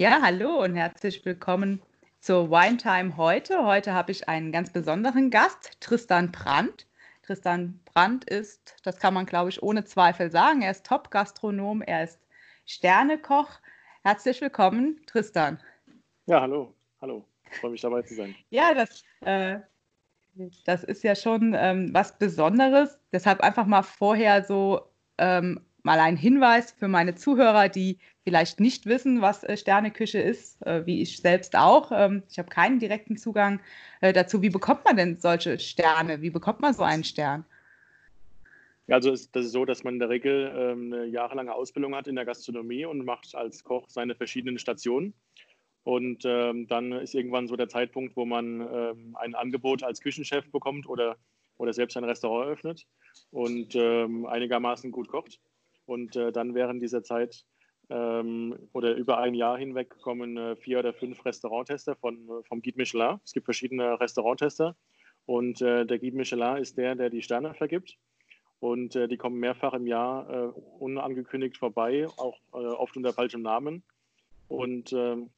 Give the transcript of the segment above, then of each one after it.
Ja, hallo und herzlich willkommen zur Wine Time heute. Heute habe ich einen ganz besonderen Gast, Tristan Brandt. Tristan Brandt ist, das kann man glaube ich ohne Zweifel sagen, er ist Top-Gastronom, er ist Sternekoch. Herzlich willkommen, Tristan. Ja, hallo, hallo. Ich freue mich dabei zu sein. Ja, das, äh, das ist ja schon ähm, was Besonderes. Deshalb einfach mal vorher so ähm, mal ein Hinweis für meine Zuhörer, die vielleicht nicht wissen, was äh, Sterneküche ist, äh, wie ich selbst auch. Ähm, ich habe keinen direkten Zugang äh, dazu. Wie bekommt man denn solche Sterne? Wie bekommt man so einen Stern? Also ist, das ist so, dass man in der Regel ähm, eine jahrelange Ausbildung hat in der Gastronomie und macht als Koch seine verschiedenen Stationen. Und ähm, dann ist irgendwann so der Zeitpunkt, wo man ein Angebot als Küchenchef bekommt oder, oder selbst ein Restaurant eröffnet und einigermaßen gut kocht. Und dann während dieser Zeit ähm, oder über ein Jahr hinweg kommen äh, vier oder fünf Restauranttester von, äh, vom Guide Michelin. Es gibt verschiedene Restauranttester und äh, der Guide Michelin ist der, der die Sterne vergibt. Und äh, die kommen mehrfach im Jahr äh, unangekündigt vorbei, auch oft unter falschem Namen und ähm,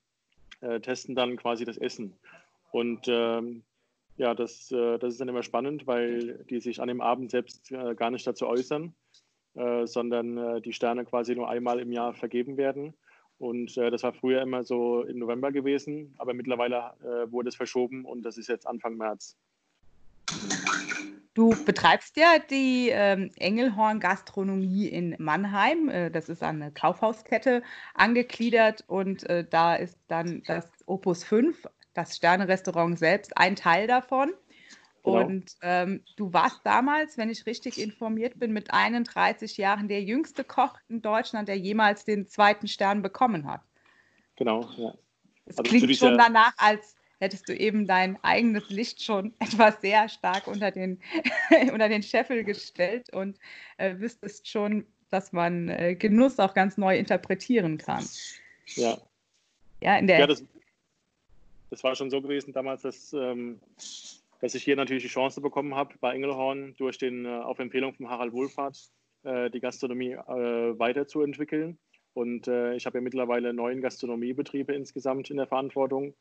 testen dann quasi das Essen. Und ähm, ja, das, das ist dann immer spannend, weil die sich an dem Abend selbst gar nicht dazu äußern äh, sondern äh, die Sterne quasi nur einmal im Jahr vergeben werden. Und äh, das war früher immer so im November gewesen, aber mittlerweile äh, wurde es verschoben und das ist jetzt Anfang März. Du betreibst ja die ähm, Engelhorn Gastronomie in Mannheim. Äh, das ist an eine Kaufhauskette angegliedert und äh, da ist dann das Opus 5, das Sterne-Restaurant selbst, ein Teil davon. Genau. Und ähm, du warst damals, wenn ich richtig informiert bin, mit 31 Jahren der jüngste Koch in Deutschland, der jemals den zweiten Stern bekommen hat. Genau, ja. Es also klingt schon danach, als hättest du eben dein eigenes Licht schon etwas sehr stark unter den, unter den Scheffel gestellt und äh, wüsstest schon, dass man äh, Genuss auch ganz neu interpretieren kann. Ja. Ja, in der ja das, das war schon so gewesen damals, dass. Ähm, dass ich hier natürlich die Chance bekommen habe, bei Engelhorn durch den, äh, auf Empfehlung von Harald Wohlfahrt äh, die Gastronomie äh, weiterzuentwickeln. Und ich habe ja mittlerweile neun Gastronomiebetriebe insgesamt in der Verantwortung.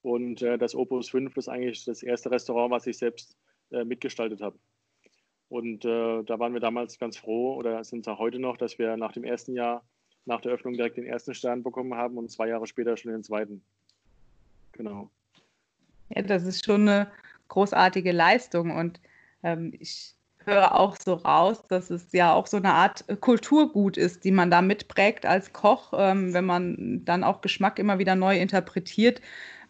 Und das Opus 5 ist eigentlich das erste Restaurant, was ich selbst mitgestaltet habe. Und da waren wir damals ganz froh oder sind es auch heute noch, dass wir nach dem ersten Jahr, nach der Öffnung direkt den ersten Stern bekommen haben und zwei Jahre später schon den zweiten. Genau. Ja, das ist schon eine großartige Leistung. Und ähm, ich höre auch so raus, dass es ja auch so eine Art Kulturgut ist, die man da mitprägt als Koch, ähm, wenn man dann auch Geschmack immer wieder neu interpretiert.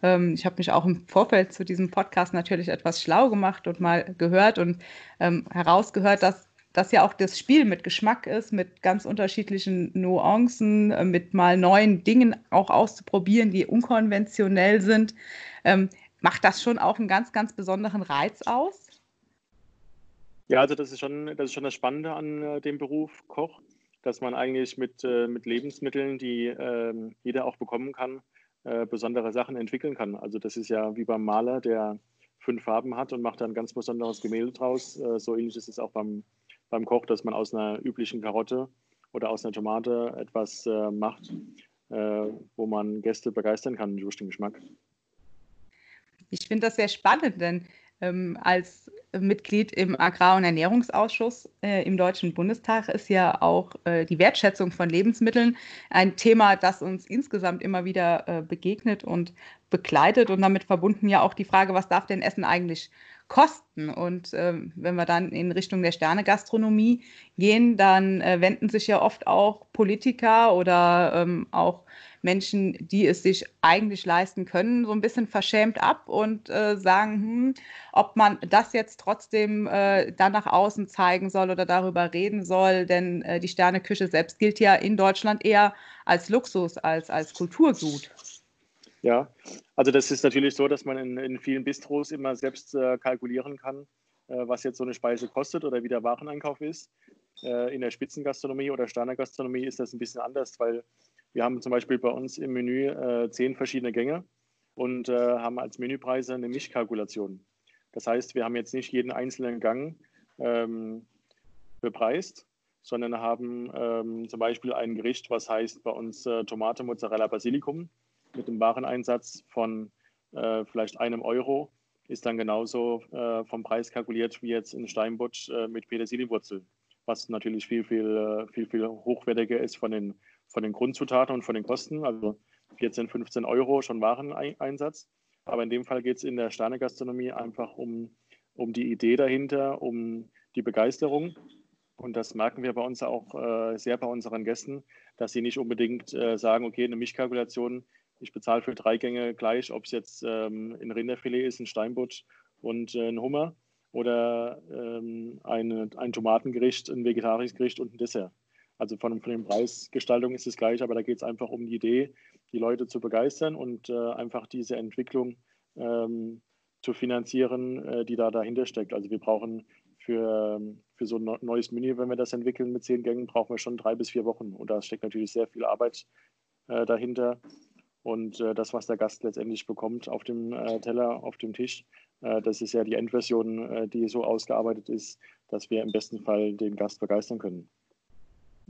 Ähm, ich habe mich auch im Vorfeld zu diesem Podcast natürlich etwas schlau gemacht und mal gehört und ähm, herausgehört, dass das ja auch das Spiel mit Geschmack ist, mit ganz unterschiedlichen Nuancen, äh, mit mal neuen Dingen auch auszuprobieren, die unkonventionell sind. Ähm, Macht das schon auch einen ganz, ganz besonderen Reiz aus? Ja, also das ist schon das, ist schon das Spannende an äh, dem Beruf Koch, dass man eigentlich mit, äh, mit Lebensmitteln, die äh, jeder auch bekommen kann, äh, besondere Sachen entwickeln kann. Also das ist ja wie beim Maler, der fünf Farben hat und macht dann ein ganz besonderes Gemälde draus. Äh, so ähnlich ist es auch beim, beim Koch, dass man aus einer üblichen Karotte oder aus einer Tomate etwas äh, macht, wo man Gäste begeistern kann durch den Geschmack. Ich finde das sehr spannend, denn ähm, als Mitglied im Agrar- und Ernährungsausschuss äh, im Deutschen Bundestag ist ja auch äh, die Wertschätzung von Lebensmitteln ein Thema, das uns insgesamt immer wieder äh, begegnet und begleitet und damit verbunden ja auch die Frage, was darf denn Essen eigentlich kosten? Und ähm, wenn wir dann in Richtung der Sternegastronomie gehen, dann äh, wenden sich ja oft auch Politiker oder ähm, auch Menschen, die es sich eigentlich leisten können, so ein bisschen verschämt ab und äh, sagen, hm, ob man das jetzt trotzdem äh, dann nach außen zeigen soll oder darüber reden soll, denn äh, die Sterneküche selbst gilt ja in Deutschland eher als Luxus, als als Kulturgut. Ja, also das ist natürlich so, dass man in, in vielen Bistros immer selbst äh, kalkulieren kann, äh, was jetzt so eine Speise kostet oder wie der Wareneinkauf ist. Äh, in der Spitzengastronomie oder Sternegastronomie ist das ein bisschen anders, weil wir haben zum Beispiel bei uns im Menü äh, zehn verschiedene Gänge und äh, haben als Menüpreise eine Mischkalkulation. Das heißt, wir haben jetzt nicht jeden einzelnen Gang ähm, bepreist, sondern haben ähm, zum Beispiel ein Gericht, was heißt bei uns äh, Tomate, Mozzarella, Basilikum. mit einem Wareneinsatz von äh, vielleicht einem Euro ist dann genauso äh, vom Preis kalkuliert wie jetzt in Steinbutt äh, mit Petersilienwurzel, was natürlich viel, viel, äh, viel, viel hochwertiger ist von den, von den Grundzutaten und von den Kosten. Also 14, 15 Euro schon Wareneinsatz. Aber in dem Fall geht es in der Sternegastronomie einfach um, um die Idee dahinter, um die Begeisterung. Und das merken wir bei uns auch äh, sehr bei unseren Gästen, dass sie nicht unbedingt äh, sagen, okay, eine Mischkalkulation, ich bezahle für drei Gänge gleich, ob es jetzt ähm, ein Rinderfilet ist, ein Steinbutt und äh, ein Hummer oder ähm, eine, ein Tomatengericht, ein vegetarisches Gericht und ein Dessert. Also von, von der Preisgestaltung ist es gleich, aber da geht es einfach um die Idee, die Leute zu begeistern und äh, einfach diese Entwicklung ähm, zu finanzieren, äh, die da dahinter steckt. Also wir brauchen für, für so ein neues Menü, wenn wir das entwickeln mit zehn Gängen, brauchen wir schon drei bis vier Wochen. Und da steckt natürlich sehr viel Arbeit äh, dahinter. Und äh, das, was der Gast letztendlich bekommt auf dem äh, Teller, auf dem Tisch, äh, das ist ja die Endversion, die so ausgearbeitet ist, dass wir im besten Fall den Gast begeistern können.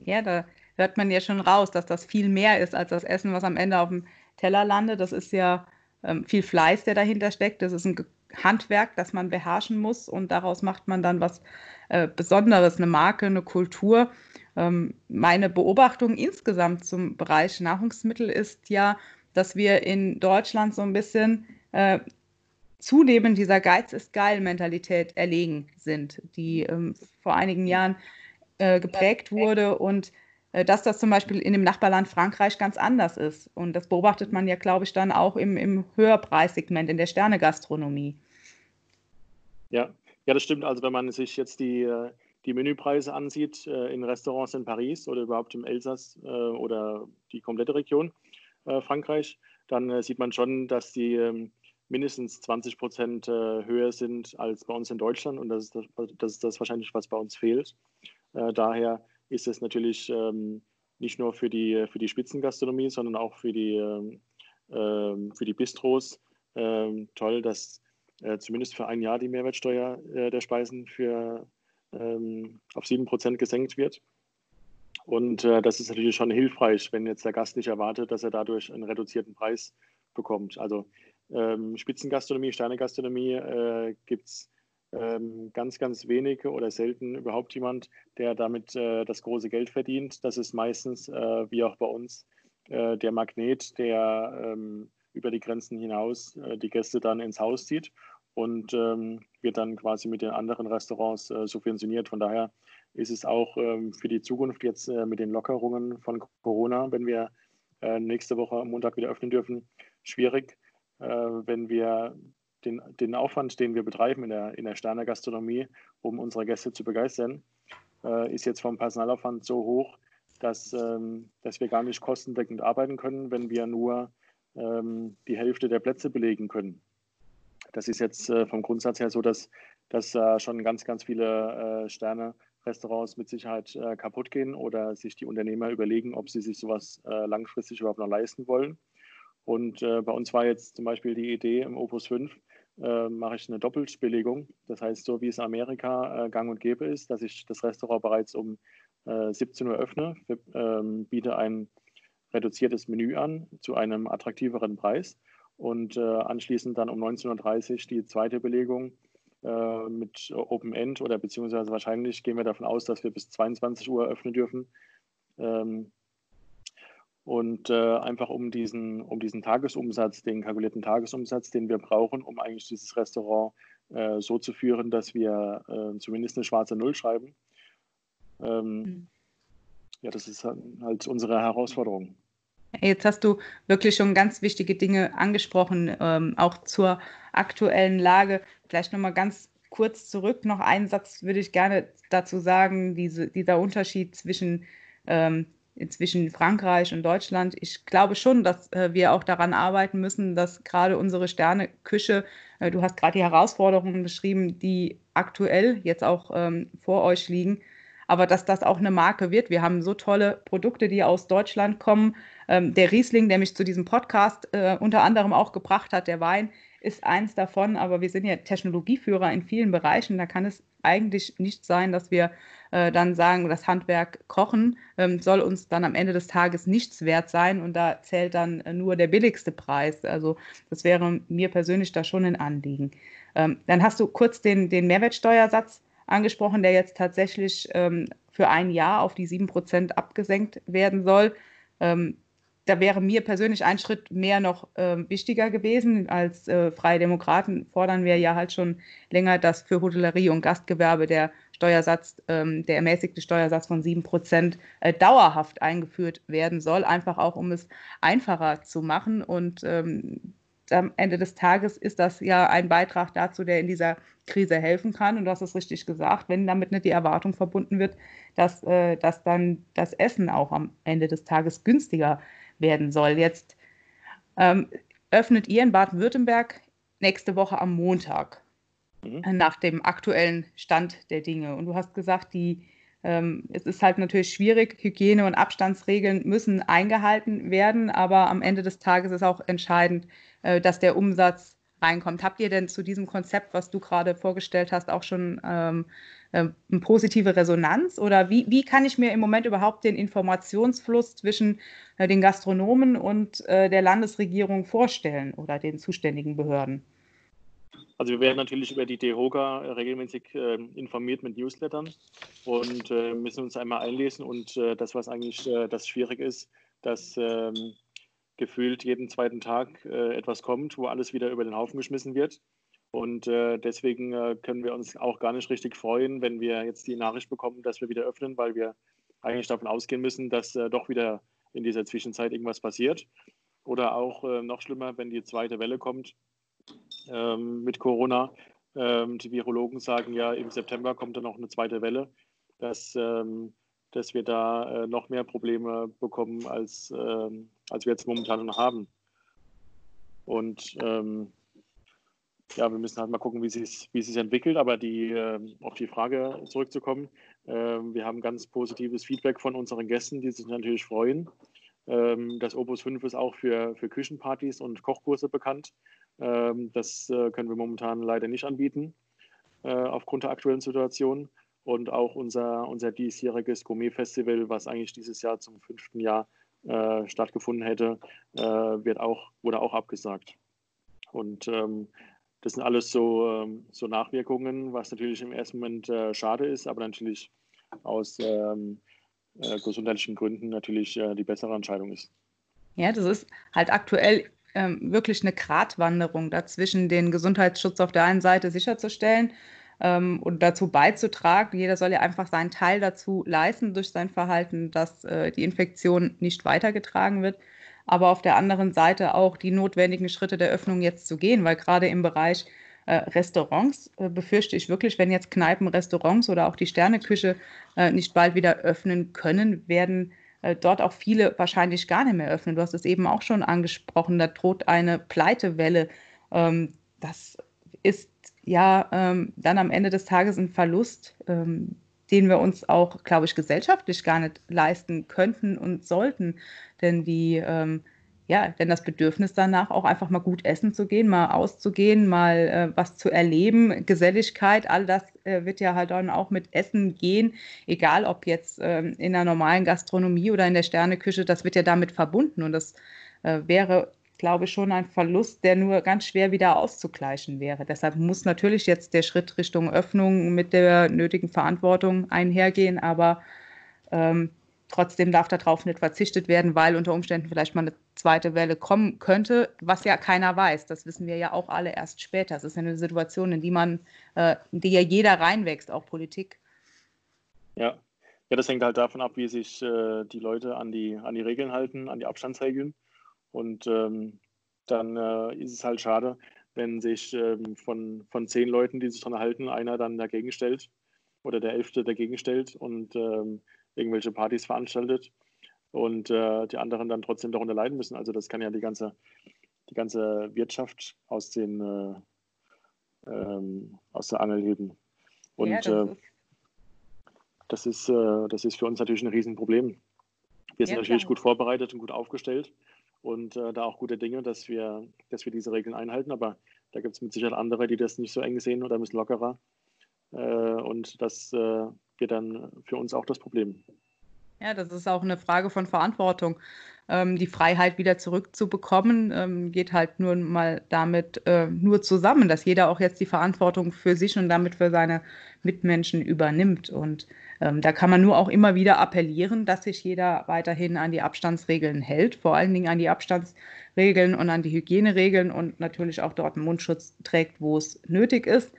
Ja, da hört man ja schon raus, dass das viel mehr ist als das Essen, was am Ende auf dem Teller landet. Das ist ja ähm, viel Fleiß, der dahinter steckt. Das ist ein Handwerk, das man beherrschen muss und daraus macht man dann was äh, Besonderes, eine Marke, eine Kultur. Ähm, meine Beobachtung insgesamt zum Bereich Nahrungsmittel ist ja, dass wir in Deutschland so ein bisschen äh, zunehmend dieser Geiz ist geil Mentalität erlegen sind, die ähm, vor einigen Jahren äh, geprägt wurde und äh, dass das zum Beispiel in dem Nachbarland Frankreich ganz anders ist. Und das beobachtet man ja, glaube ich, dann auch im, im Höherpreissegment, in der Sternegastronomie. Ja. ja, das stimmt. Also wenn man sich jetzt die, äh, die Menüpreise ansieht äh, in Restaurants in Paris oder überhaupt im Elsass oder die komplette Region Frankreich, dann sieht man schon, dass die ähm, mindestens 20 Prozent höher sind als bei uns in Deutschland. Und das ist das, das, ist das wahrscheinlich, was bei uns fehlt. Daher ist es natürlich ähm, nicht nur für die, für die Spitzengastronomie, sondern auch für die, ähm, ähm für die Bistros toll, dass äh, zumindest für ein Jahr die Mehrwertsteuer äh, der Speisen für, auf 7% gesenkt wird. Und äh, das ist natürlich schon hilfreich, wenn jetzt der Gast nicht erwartet, dass er dadurch einen reduzierten Preis bekommt. Also ähm, Spitzengastronomie, Sternegastronomie äh, gibt es ähm, ganz, ganz wenige oder selten überhaupt jemand, der damit äh, das große Geld verdient. Das ist meistens, äh, wie auch bei uns, äh, der Magnet, der ähm, über die Grenzen hinaus äh, die Gäste dann ins Haus zieht und ähm, wird dann quasi mit den anderen Restaurants äh, subventioniert. Von daher ist es auch ähm, für die Zukunft jetzt äh, mit den Lockerungen von Corona, wenn wir nächste Woche Montag wieder öffnen dürfen, schwierig, wenn wir den, den Aufwand, den wir betreiben in der, in der Sterner Gastronomie, um unsere Gäste zu begeistern, äh, ist jetzt vom Personalaufwand so hoch, dass, ähm, dass wir gar nicht kostendeckend arbeiten können, wenn wir nur ähm, die Hälfte der Plätze belegen können. Das ist jetzt äh, vom Grundsatz her so, dass, dass äh, schon ganz, ganz viele äh, Sterne-Restaurants mit Sicherheit äh, kaputt gehen oder sich die Unternehmer überlegen, ob sie sich sowas äh, langfristig überhaupt noch leisten wollen. Und äh, bei uns war jetzt zum Beispiel die Idee im Opus 5, äh, mache ich eine Doppelbelegung. Das heißt, so wie es in Amerika äh, gang und gäbe ist, dass ich das Restaurant bereits um äh, 17 Uhr öffne, ähm, biete ein reduziertes Menü an zu einem attraktiveren Preis und äh, anschließend dann um 19.30 Uhr die zweite Belegung äh, mit Open End oder beziehungsweise wahrscheinlich gehen wir davon aus, dass wir bis 22 Uhr öffnen dürfen. Ähm, und äh, einfach um diesen, um diesen Tagesumsatz, den kalkulierten Tagesumsatz, den wir brauchen, um eigentlich dieses Restaurant äh, so zu führen, dass wir äh, zumindest eine schwarze Null schreiben. Ähm, mhm. Ja, das ist halt unsere Herausforderung. Jetzt hast du wirklich schon ganz wichtige Dinge angesprochen, ähm, auch zur aktuellen Lage. Vielleicht nochmal ganz kurz zurück. Noch einen Satz würde ich gerne dazu sagen, diese, dieser Unterschied zwischen ähm, zwischen Frankreich und Deutschland. Ich glaube schon, dass äh, wir auch daran arbeiten müssen, dass gerade unsere Sterneküche, äh, du hast gerade die Herausforderungen beschrieben, die aktuell jetzt auch ähm, vor euch liegen, aber dass das auch eine Marke wird. Wir haben so tolle Produkte, die aus Deutschland kommen. Ähm, der Riesling, der mich zu diesem Podcast äh, unter anderem auch gebracht hat, der Wein, ist eins davon, aber wir sind ja Technologieführer in vielen Bereichen. Da kann es eigentlich nicht sein, dass wir äh, dann sagen, das Handwerk Kochen ähm, soll uns dann am Ende des Tages nichts wert sein und da zählt dann äh, nur der billigste Preis. Also das wäre mir persönlich da schon ein Anliegen. Ähm, dann hast du kurz den, den Mehrwertsteuersatz angesprochen, der jetzt tatsächlich ähm, für ein Jahr auf die 7% abgesenkt werden soll. Da wäre mir persönlich ein Schritt mehr noch äh, wichtiger gewesen. Als äh, Freie Demokraten fordern wir ja halt schon länger, dass für Hotellerie und Gastgewerbe der Steuersatz, ähm, der ermäßigte Steuersatz von 7 Prozent äh, dauerhaft eingeführt werden soll, einfach auch um es einfacher zu machen. Und ähm, am Ende des Tages ist das ja ein Beitrag dazu, der in dieser Krise helfen kann. Und du hast es richtig gesagt, wenn damit nicht die Erwartung verbunden wird, dass, äh, dass dann das Essen auch am Ende des Tages günstiger ist werden soll. Jetzt ähm, öffnet ihr in Baden-Württemberg nächste Woche am Montag mhm. nach dem aktuellen Stand der Dinge. Und du hast gesagt, die, ähm, es ist halt natürlich schwierig, Hygiene- und Abstandsregeln müssen eingehalten werden, aber am Ende des Tages ist auch entscheidend, äh, dass der Umsatz reinkommt. Habt ihr denn zu diesem Konzept, was du gerade vorgestellt hast, auch schon ähm, ähm, eine positive Resonanz? Oder wie, wie kann ich mir im Moment überhaupt den Informationsfluss zwischen äh, den Gastronomen und äh, der Landesregierung vorstellen oder den zuständigen Behörden? Also wir werden natürlich über die DEHOGA regelmäßig äh, informiert mit Newslettern und äh, müssen uns einmal einlesen. Und äh, das, was eigentlich äh, das schwierig ist, dass ähm, gefühlt jeden zweiten Tag etwas kommt, wo alles wieder über den Haufen geschmissen wird. Und äh, deswegen äh, können wir uns auch gar nicht richtig freuen, wenn wir jetzt die Nachricht bekommen, dass wir wieder öffnen, weil wir eigentlich davon ausgehen müssen, dass äh, doch wieder in dieser Zwischenzeit irgendwas passiert. Oder auch äh, noch schlimmer, wenn die zweite Welle kommt ähm, mit Corona. Ähm, die Virologen sagen ja, im September kommt dann noch eine zweite Welle, dass, ähm, dass wir da äh, noch mehr Probleme bekommen, als, ähm, als wir jetzt momentan noch haben. Und ähm, ja, wir müssen halt mal gucken, wie sich wie sich entwickelt. Aber die, äh, auf die Frage zurückzukommen, äh, wir haben ganz positives Feedback von unseren Gästen, die sich natürlich freuen. Ähm, das Opus 5 ist auch für, für Küchenpartys und Kochkurse bekannt. Ähm, das äh, können wir momentan leider nicht anbieten, äh, aufgrund der aktuellen Situation. Und auch unser, unser diesjähriges Gourmet-Festival, was eigentlich dieses Jahr zum fünften Jahr äh, stattgefunden hätte, äh, wird auch, wurde auch abgesagt. Und ähm, das sind alles so, ähm, so Nachwirkungen, was natürlich im ersten Moment äh, schade ist, aber natürlich aus ähm, äh, gesundheitlichen Gründen natürlich äh, die bessere Entscheidung ist. Ja, das ist halt aktuell ähm, wirklich eine Gratwanderung dazwischen, den Gesundheitsschutz auf der einen Seite sicherzustellen ähm, und dazu beizutragen. Jeder soll ja einfach seinen Teil dazu leisten durch sein Verhalten, dass äh, die Infektion nicht weitergetragen wird aber auf der anderen Seite auch die notwendigen Schritte der Öffnung jetzt zu gehen, weil gerade im Bereich äh, Restaurants äh, befürchte ich wirklich, wenn jetzt Kneipen, Restaurants oder auch die Sterneküche äh, nicht bald wieder öffnen können, werden äh, dort auch viele wahrscheinlich gar nicht mehr öffnen. Du hast es eben auch schon angesprochen, da droht eine Pleitewelle. Ähm, das ist ja ähm, dann am Ende des Tages ein Verlust, ähm, den wir uns auch, glaube ich, gesellschaftlich gar nicht leisten könnten und sollten. Denn die, ähm, ja, denn das Bedürfnis danach, auch einfach mal gut essen zu gehen, mal auszugehen, mal äh, was zu erleben, Geselligkeit, all das äh, wird ja halt dann auch mit Essen gehen, egal ob jetzt ähm, in der normalen Gastronomie oder in der Sterneküche, das wird ja damit verbunden und das äh, wäre glaube schon ein Verlust, der nur ganz schwer wieder auszugleichen wäre. Deshalb muss natürlich jetzt der Schritt Richtung Öffnung mit der nötigen Verantwortung einhergehen, aber ähm, trotzdem darf darauf nicht verzichtet werden, weil unter Umständen vielleicht mal eine zweite Welle kommen könnte, was ja keiner weiß. Das wissen wir ja auch alle erst später. Es ist eine Situation, in die man, äh, in die ja jeder reinwächst, auch Politik. Ja. Ja, das hängt halt davon ab, wie sich äh, die Leute an die, an die Regeln halten, an die Abstandsregeln. Und ähm, dann äh, ist es halt schade, wenn sich ähm, von, von zehn Leuten, die sich daran halten, einer dann dagegen stellt oder der Elfte dagegen stellt und ähm, irgendwelche Partys veranstaltet und äh, die anderen dann trotzdem darunter leiden müssen. Also das kann ja die ganze, die ganze Wirtschaft aus, den, äh, ähm, aus der Angel heben. Und ja, das, äh, ist das, ist, äh, das ist für uns natürlich ein Riesenproblem. Wir sind ja, natürlich gut vorbereitet und gut aufgestellt und äh, da auch gute Dinge, dass wir, dass wir diese Regeln einhalten. Aber Da gibt es mit Sicherheit andere, die das nicht so eng sehen oder ein bisschen lockerer. Äh, und das äh, wird dann für uns auch das Problem. Ja, das ist auch eine Frage von Verantwortung. Ähm, die Freiheit wieder zurückzubekommen, ähm, geht halt nur mal damit äh, nur zusammen, dass jeder auch jetzt die Verantwortung für sich und damit für seine Mitmenschen übernimmt. Und ähm, da kann man nur auch immer wieder appellieren, dass sich jeder weiterhin an die Abstandsregeln hält, vor allen Dingen an die Abstandsregeln und an die Hygieneregeln und natürlich auch dort einen Mundschutz trägt, wo es nötig ist.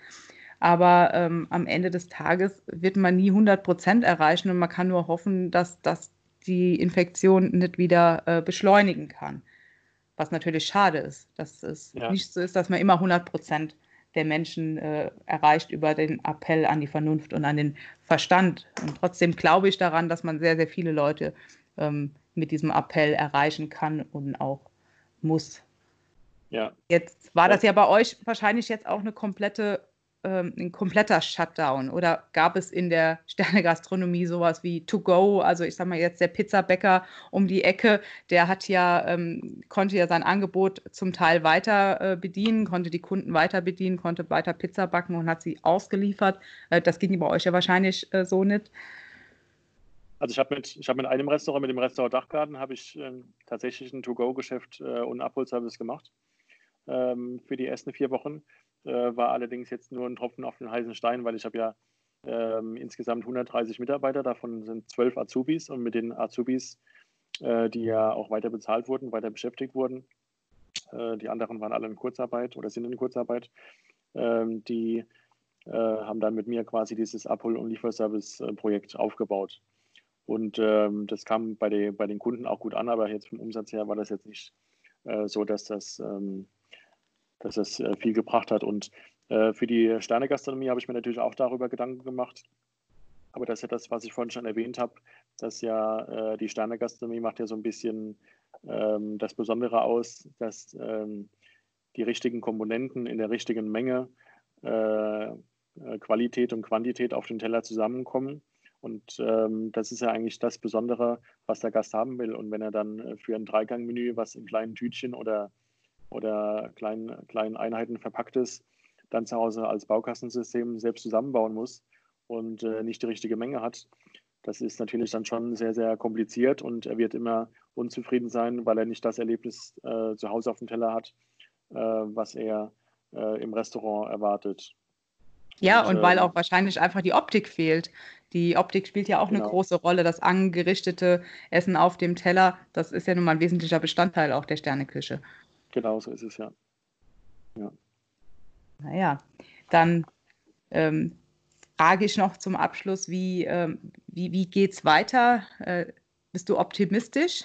Aber ähm, am Ende des Tages wird man nie 100 Prozent erreichen und man kann nur hoffen, dass das die Infektion nicht wieder äh, beschleunigen kann. Was natürlich schade ist, dass es ja. nicht so ist, dass man immer 100 Prozent der Menschen äh, erreicht über den Appell an die Vernunft und an den Verstand. Und trotzdem glaube ich daran, dass man sehr, sehr viele Leute ähm, mit diesem Appell erreichen kann und auch muss. Ja. Jetzt war das ja bei euch wahrscheinlich jetzt auch eine komplette ähm, ein kompletter Shutdown? Oder gab es in der Sternegastronomie sowas wie To Go? Also ich sage mal jetzt der Pizzabäcker um die Ecke, der hat ja, ähm, konnte ja sein Angebot zum Teil weiter äh, bedienen, konnte die Kunden weiter bedienen, konnte weiter Pizza backen und hat sie ausgeliefert. Äh, das ging bei euch ja wahrscheinlich äh, so nicht. Also ich habe mit, hab mit einem Restaurant, mit dem Restaurant Dachgarten, habe ich ähm, tatsächlich ein To-Go-Geschäft äh, und Abholservice gemacht ähm, für die ersten vier Wochen war allerdings jetzt nur ein Tropfen auf den heißen Stein, weil ich habe ja ähm, insgesamt 130 Mitarbeiter, davon sind zwölf Azubis und mit den Azubis, äh, die ja auch weiter bezahlt wurden, weiter beschäftigt wurden, äh, die anderen waren alle in Kurzarbeit oder sind in Kurzarbeit, ähm, die äh, haben dann mit mir quasi dieses Abhol- und Lieferservice-Projekt aufgebaut. Und ähm, das kam bei, die, bei den Kunden auch gut an, aber jetzt vom Umsatz her war das jetzt nicht äh, so, dass das ähm, dass das äh, viel gebracht hat. Und äh, für die Sternegastronomie habe ich mir natürlich auch darüber Gedanken gemacht. Aber das ist ja das, was ich vorhin schon erwähnt habe, dass ja äh, die Sternegastronomie macht ja so ein bisschen ähm, das Besondere aus, dass ähm, die richtigen Komponenten in der richtigen Menge, Qualität und Quantität auf den Teller zusammenkommen. Und ähm, das ist ja eigentlich das Besondere, was der Gast haben will. Und wenn er dann für ein Dreigangmenü was in kleinen Tütchen oder oder kleinen, kleinen Einheiten verpacktes dann zu Hause als Baukastensystem selbst zusammenbauen muss und äh, nicht die richtige Menge hat. Das ist natürlich dann schon sehr, sehr kompliziert und er wird immer unzufrieden sein, weil er nicht das Erlebnis äh, zu Hause auf dem Teller hat, äh, was er äh, im Restaurant erwartet. Ja, und, und weil ähm, auch wahrscheinlich einfach die Optik fehlt. Die Optik spielt ja auch genau. eine große Rolle. Das angerichtete Essen auf dem Teller, das ist ja nun mal ein wesentlicher Bestandteil auch der Sterneküche. Genau so ist es, ja. ja. Naja, dann ähm, frage ich noch zum Abschluss, wie, ähm, wie, wie geht es weiter? Äh, bist du optimistisch,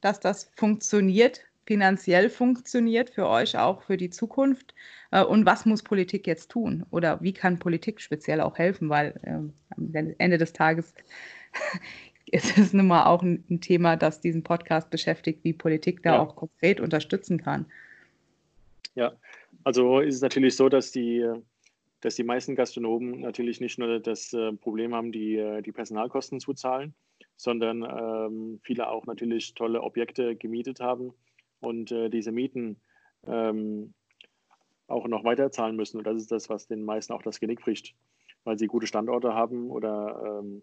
dass das funktioniert, finanziell funktioniert für euch auch für die Zukunft? Äh, und was muss Politik jetzt tun? Oder wie kann Politik speziell auch helfen? Weil äh, am Ende des Tages ist es nun mal auch ein, ein, Thema, das diesen Podcast beschäftigt, wie Politik da ja. auch konkret unterstützen kann. Ja, also ist es natürlich so, dass die, dass die meisten Gastronomen natürlich nicht nur das äh, Problem haben, die, äh, die Personalkosten zu zahlen, sondern ähm, viele auch natürlich tolle Objekte gemietet haben und äh, diese Mieten ähm, auch noch weiter zahlen müssen. Und das ist das, was den meisten auch das Genick bricht, weil sie gute Standorte haben oder ähm,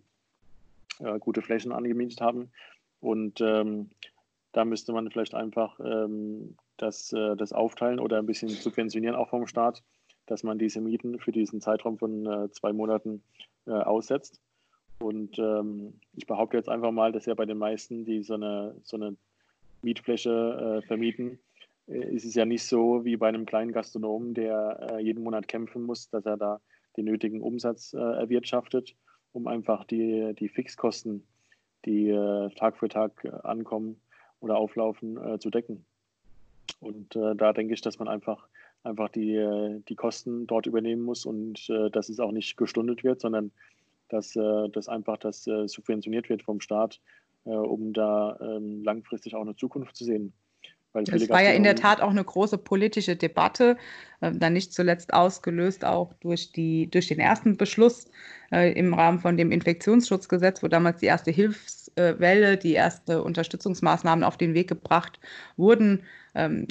äh, gute Flächen angemietet haben. Und ähm, da müsste man vielleicht einfach ähm, das, äh, das aufteilen oder ein bisschen subventionieren, auch vom Staat, dass man diese Mieten für diesen Zeitraum von äh, zwei Monaten äh, aussetzt. Und ähm, ich behaupte jetzt einfach mal, dass ja bei den meisten, die so eine, so eine Mietfläche äh, vermieten, äh, ist es ja nicht so wie bei einem kleinen Gastronomen, der jeden Monat kämpfen muss, dass er da den nötigen Umsatz erwirtschaftet um einfach die, die Fixkosten, die äh, Tag für Tag äh, ankommen oder auflaufen, äh, zu decken. Und äh, da denke ich, dass man einfach, einfach die, äh, die Kosten dort übernehmen muss und äh, dass es auch nicht gestundet wird, sondern dass, dass einfach das subventioniert wird vom Staat, um da ähm, langfristig auch eine Zukunft zu sehen. Das war ja in der Tat auch eine große politische Debatte, äh, dann nicht zuletzt ausgelöst auch durch, die, durch den ersten Beschluss äh, im Rahmen von dem Infektionsschutzgesetz, wo damals die erste Hilfswelle, die erste Unterstützungsmaßnahmen auf den Weg gebracht wurden. Ähm,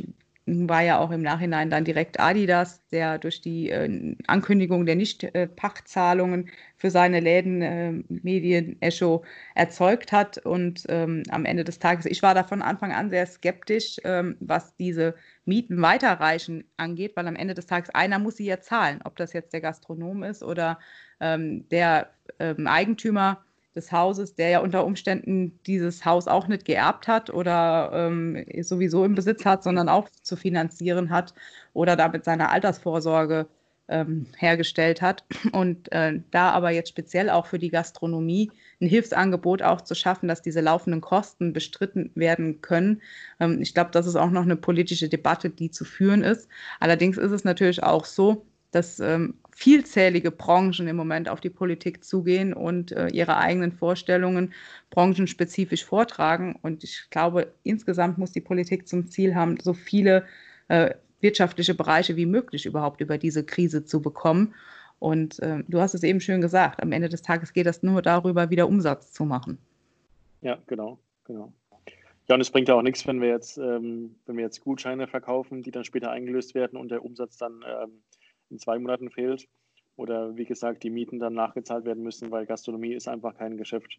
war ja auch im Nachhinein dann direkt Adidas, der durch die äh, Ankündigung der Nicht-Pachtzahlungen für seine Läden äh, Medien-Echo erzeugt hat. Und ähm, am Ende des Tages, ich war da von Anfang an sehr skeptisch, ähm, was diese Mieten weiterreichen angeht, weil am Ende des Tages einer muss sie ja zahlen, ob das jetzt der Gastronom ist oder ähm, der ähm, Eigentümer des Hauses, der ja unter Umständen dieses Haus auch nicht geerbt hat oder ähm, sowieso im Besitz hat, sondern auch zu finanzieren hat oder damit seine Altersvorsorge ähm, hergestellt hat. Und äh, da aber jetzt speziell auch für die Gastronomie ein Hilfsangebot auch zu schaffen, dass diese laufenden Kosten bestritten werden können. Ähm, ich glaube, das ist auch noch eine politische Debatte, die zu führen ist. Allerdings ist es natürlich auch so, dass ähm, vielzählige Branchen im Moment auf die Politik zugehen und äh, ihre eigenen Vorstellungen branchenspezifisch vortragen. Und ich glaube, insgesamt muss die Politik zum Ziel haben, so viele äh, wirtschaftliche Bereiche wie möglich überhaupt über diese Krise zu bekommen. Und äh, du hast es eben schön gesagt, am Ende des Tages geht das nur darüber, wieder Umsatz zu machen. Ja, genau, genau. Ja, und es bringt ja auch nichts, wenn wir jetzt, ähm, wenn wir jetzt Gutscheine verkaufen, die dann später eingelöst werden und der Umsatz dann ähm, in zwei Monaten fehlt. Oder wie gesagt, die Mieten dann nachgezahlt werden müssen, weil Gastronomie ist einfach kein Geschäft,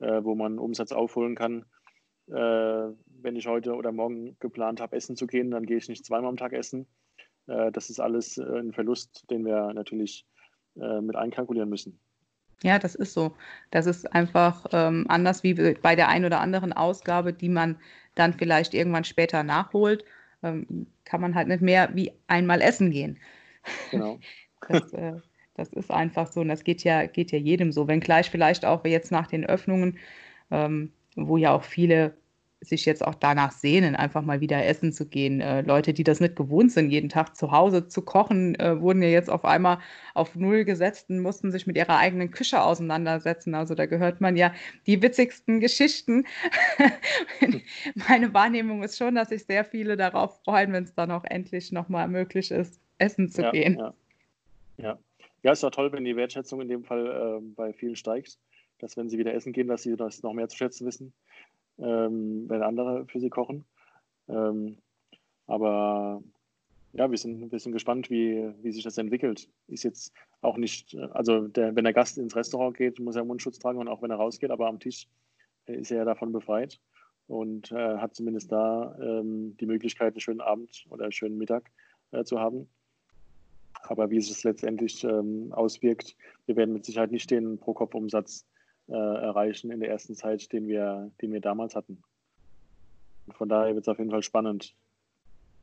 äh, wo man Umsatz aufholen kann. Äh, wenn ich heute oder morgen geplant habe, essen zu gehen, dann gehe ich nicht zweimal am Tag essen. Äh, das ist alles äh, ein Verlust, den wir natürlich äh, mit einkalkulieren müssen. Ja, das ist so. Das ist einfach ähm, anders wie bei der einen oder anderen Ausgabe, die man dann vielleicht irgendwann später nachholt. Ähm, kann man halt nicht mehr wie einmal essen gehen. Genau. Das, äh, das, ist einfach so und das geht ja, geht ja jedem so. Wenngleich vielleicht auch jetzt nach den Öffnungen, ähm, wo ja auch viele sich jetzt auch danach sehnen, einfach mal wieder essen zu gehen. Äh, Leute, die das nicht gewohnt sind, jeden Tag zu Hause zu kochen, äh, wurden ja jetzt auf einmal auf Null gesetzt und mussten sich mit ihrer eigenen Küche auseinandersetzen. Also da gehört man ja die witzigsten Geschichten. Meine Wahrnehmung ist schon, dass sich sehr viele darauf freuen, wenn es dann auch endlich nochmal möglich ist, essen zu ja, gehen. Ja. ja. Ja, ist auch toll, wenn die Wertschätzung in dem Fall äh, bei vielen steigt, dass wenn sie wieder essen gehen, dass sie das noch mehr zu schätzen wissen, ähm, wenn andere für sie kochen. Ähm, aber ja, wir sind, wir sind gespannt, wie, wie sich das entwickelt. Ist jetzt auch nicht, also der, wenn der Gast ins Restaurant geht, muss er Mundschutz tragen und auch wenn er rausgeht, aber am Tisch äh, ist er ja davon befreit und äh, hat zumindest da ähm, die Möglichkeit, einen schönen Abend oder einen schönen Mittag äh, zu haben. Aber wie sich es letztendlich ähm, auswirkt, wir werden mit Sicherheit nicht den Pro-Kopf-Umsatz äh, erreichen in der ersten Zeit, den wir, den wir damals hatten. Und von daher wird es auf jeden Fall spannend,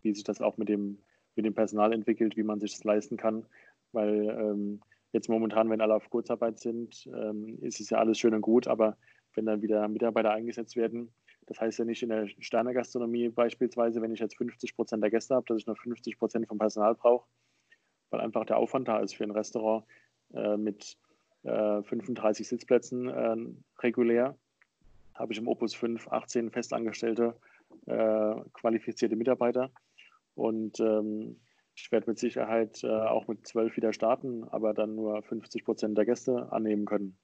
wie sich das auch mit dem, mit dem Personal entwickelt, wie man sich das leisten kann, weil ähm, jetzt momentan, wenn alle auf Kurzarbeit sind, ähm, ist es ja alles schön und gut, aber wenn dann wieder Mitarbeiter eingesetzt werden, das heißt ja nicht in der Sternegastronomie beispielsweise, wenn ich jetzt 50 Prozent der Gäste habe, dass ich nur 50 Prozent vom Personal brauche, weil einfach der Aufwand da ist für ein Restaurant äh, mit äh, 35 Sitzplätzen äh, regulär. Habe ich im Opus 5 18 festangestellte äh, qualifizierte Mitarbeiter und ähm, ich werde mit Sicherheit äh, auch mit 12 wieder starten, aber dann nur 50 Prozent der Gäste annehmen können.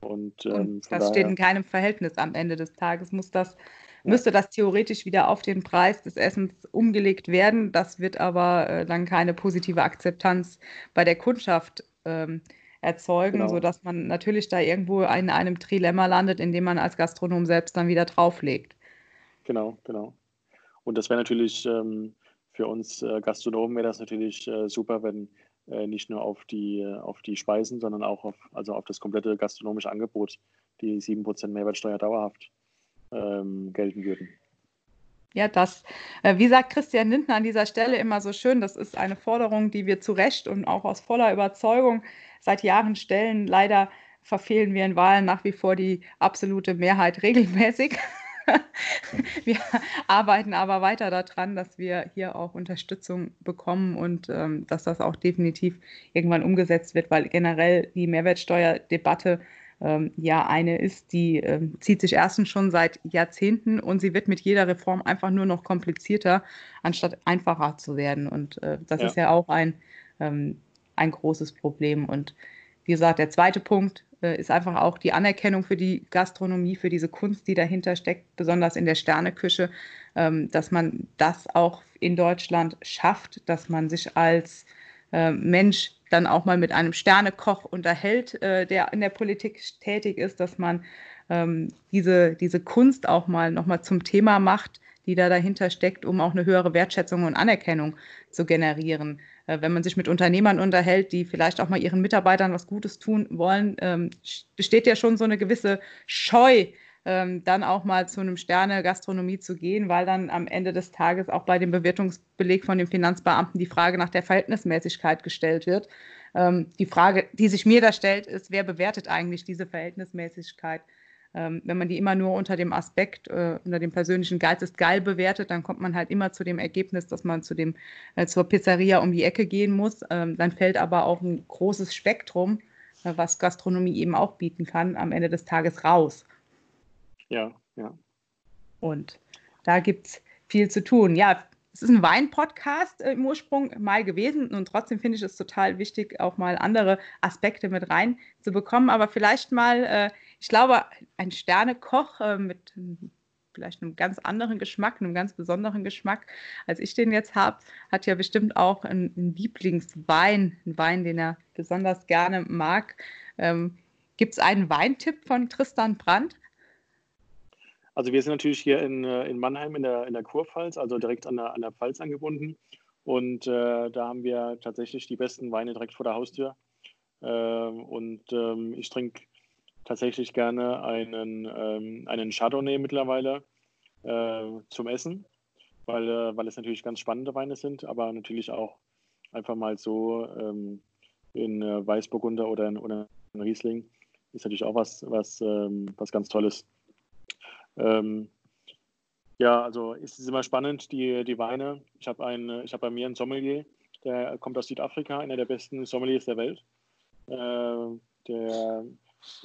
Und, ähm, das daher, steht in keinem Verhältnis am Ende des Tages. Muss das, ja. Müsste das theoretisch wieder auf den Preis des Essens umgelegt werden. Das wird aber äh, dann keine positive Akzeptanz bei der Kundschaft ähm, erzeugen, genau. sodass man natürlich da irgendwo in einem Trilemma landet, in dem man als Gastronom selbst dann wieder drauflegt. Genau, genau. Und das wäre natürlich ähm, für uns äh, Gastronomen wäre das natürlich äh, super, wenn nicht nur auf die, auf die Speisen, sondern auch auf, also auf das komplette gastronomische Angebot die 7% Mehrwertsteuer dauerhaft ähm, gelten würden. Ja, das, äh, wie sagt Christian Lindner an dieser Stelle immer so schön, das ist eine Forderung, die wir zu Recht und auch aus voller Überzeugung seit Jahren stellen. Leider verfehlen wir in Wahlen nach wie vor die absolute Mehrheit regelmäßig. wir arbeiten aber weiter daran, dass wir hier auch Unterstützung bekommen und ähm, dass das auch definitiv irgendwann umgesetzt wird, weil generell die Mehrwertsteuerdebatte ähm, ja eine ist, die äh, zieht sich erstens schon seit Jahrzehnten und sie wird mit jeder Reform einfach nur noch komplizierter, anstatt einfacher zu werden. Und äh, das ja. ist ja auch ein, ähm, ein großes Problem. Und wie gesagt, der zweite Punkt äh, ist einfach auch die Anerkennung für die Gastronomie, für diese Kunst, die dahinter steckt, besonders in der Sterneküche, ähm, dass man das auch in Deutschland schafft, dass man sich als äh, Mensch dann auch mal mit einem Sternekoch unterhält, äh, der in der Politik tätig ist, dass man ähm, diese, diese Kunst auch mal nochmal zum Thema macht, die da dahinter steckt, um auch eine höhere Wertschätzung und Anerkennung zu generieren. Äh, wenn man sich mit Unternehmern unterhält, die vielleicht auch mal ihren Mitarbeitern was Gutes tun wollen, ähm, besteht ja schon so eine gewisse Scheu, ähm, dann auch mal zu einem Sterne-Gastronomie zu gehen, weil dann am Ende des Tages auch bei dem Bewertungsbeleg von dem Finanzbeamten die Frage nach der Verhältnismäßigkeit gestellt wird. Ähm, die Frage, die sich mir da stellt, ist, wer bewertet eigentlich diese Verhältnismäßigkeit? Ähm, wenn man die immer nur unter dem Aspekt, äh, unter dem persönlichen Geiz ist geil bewertet, dann kommt man halt immer zu dem Ergebnis, dass man zu dem, äh, zur Pizzeria um die Ecke gehen muss. Ähm, dann fällt aber auch ein großes Spektrum, äh, was Gastronomie eben auch bieten kann, am Ende des Tages raus. Ja, ja. Und da gibt es viel zu tun. Ja, es ist ein Wein-Podcast im Ursprung mal gewesen und trotzdem finde ich es total wichtig, auch mal andere Aspekte mit rein zu bekommen. Aber vielleicht mal, ich glaube, ein Sternekoch äh, mit vielleicht einem ganz anderen Geschmack, einem ganz besonderen Geschmack, als ich den jetzt habe, hat ja bestimmt auch einen, einen Lieblingswein, einen Wein, den er besonders gerne mag. Ähm, Gibt es einen Weintipp von Tristan Brandt? Also wir sind natürlich hier in, äh, in Mannheim in der, in der Kurpfalz, also direkt an der, an der Pfalz angebunden. Und äh, da haben wir tatsächlich die besten Weine direkt vor der Haustür. Äh, und ähm, ich trinke tatsächlich gerne einen, ähm, einen Chardonnay mittlerweile äh, zum Essen, weil, äh, weil es natürlich ganz spannende Weine sind, aber natürlich auch einfach mal so ähm, in äh, Weißburgunder oder in, oder in Riesling ist natürlich auch was, was, ähm, was ganz Tolles. Ähm, ja, also es ist immer spannend, die, die Weine. Ich habe hab bei mir einen Sommelier, der kommt aus Südafrika, einer der besten Sommeliers der Welt. Äh, der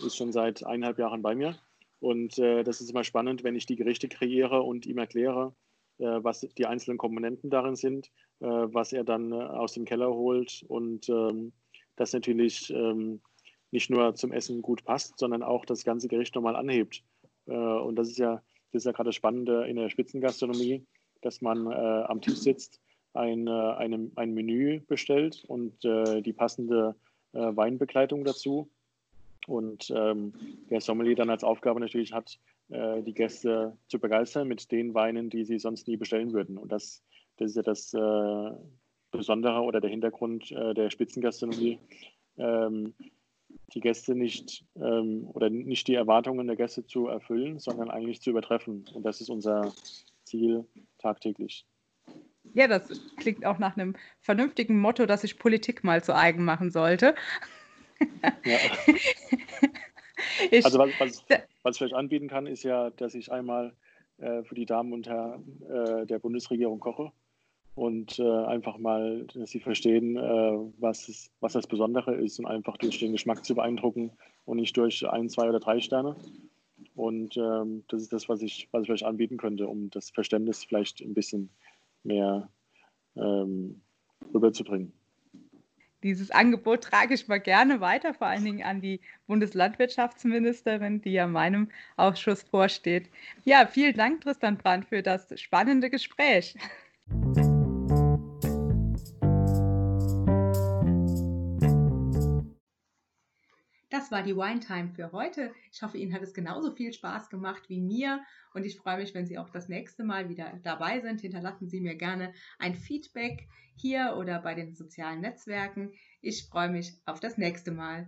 ist schon seit eineinhalb Jahren bei mir. Und äh, das ist immer spannend, wenn ich die Gerichte kreiere und ihm erkläre, äh, was die einzelnen Komponenten darin sind, äh, was er dann äh, aus dem Keller holt und ähm, das natürlich ähm, nicht nur zum Essen gut passt, sondern auch das ganze Gericht nochmal anhebt. Äh, und das ist ja, das ist ja gerade das Spannende in der Spitzengastronomie, dass man äh, am Tisch sitzt, ein, ein, ein Menü bestellt und die passende Weinbegleitung dazu. Und ähm, der Sommelier dann als Aufgabe natürlich hat, äh, die Gäste zu begeistern mit den Weinen, die sie sonst nie bestellen würden. Und das, das ist ja das äh, Besondere oder der Hintergrund äh, der Spitzengastronomie. Ähm, die Gäste nicht ähm, oder nicht die Erwartungen der Gäste zu erfüllen, sondern eigentlich zu übertreffen. Und das ist unser Ziel tagtäglich. Ja, das klingt auch nach einem vernünftigen Motto, das ich Politik mal zu eigen machen sollte. Ja. also was, was, was, ich vielleicht anbieten kann, ist ja, dass ich einmal äh, für die Damen und Herren äh, der Bundesregierung koche und äh, einfach mal, dass sie verstehen, äh, was, ist, was das Besondere ist und einfach durch den Geschmack zu beeindrucken und nicht durch ein, zwei oder drei Sterne. Und ähm, das ist das, was ich, was ich euch anbieten könnte, um das Verständnis vielleicht ein bisschen mehr ähm, rüberzubringen. Dieses Angebot trage ich mal gerne weiter, vor allen Dingen an die Bundeslandwirtschaftsministerin, die ja meinem Ausschuss vorsteht. Ja, vielen Dank, Tristan Brandt, für das spannende Gespräch. War die Wine Time für heute. Ich hoffe, Ihnen hat es genauso viel Spaß gemacht wie mir und ich freue mich, wenn Sie auch das nächste Mal wieder dabei sind. Hinterlassen Sie mir gerne ein Feedback hier oder bei den sozialen Netzwerken. Ich freue mich auf das nächste Mal.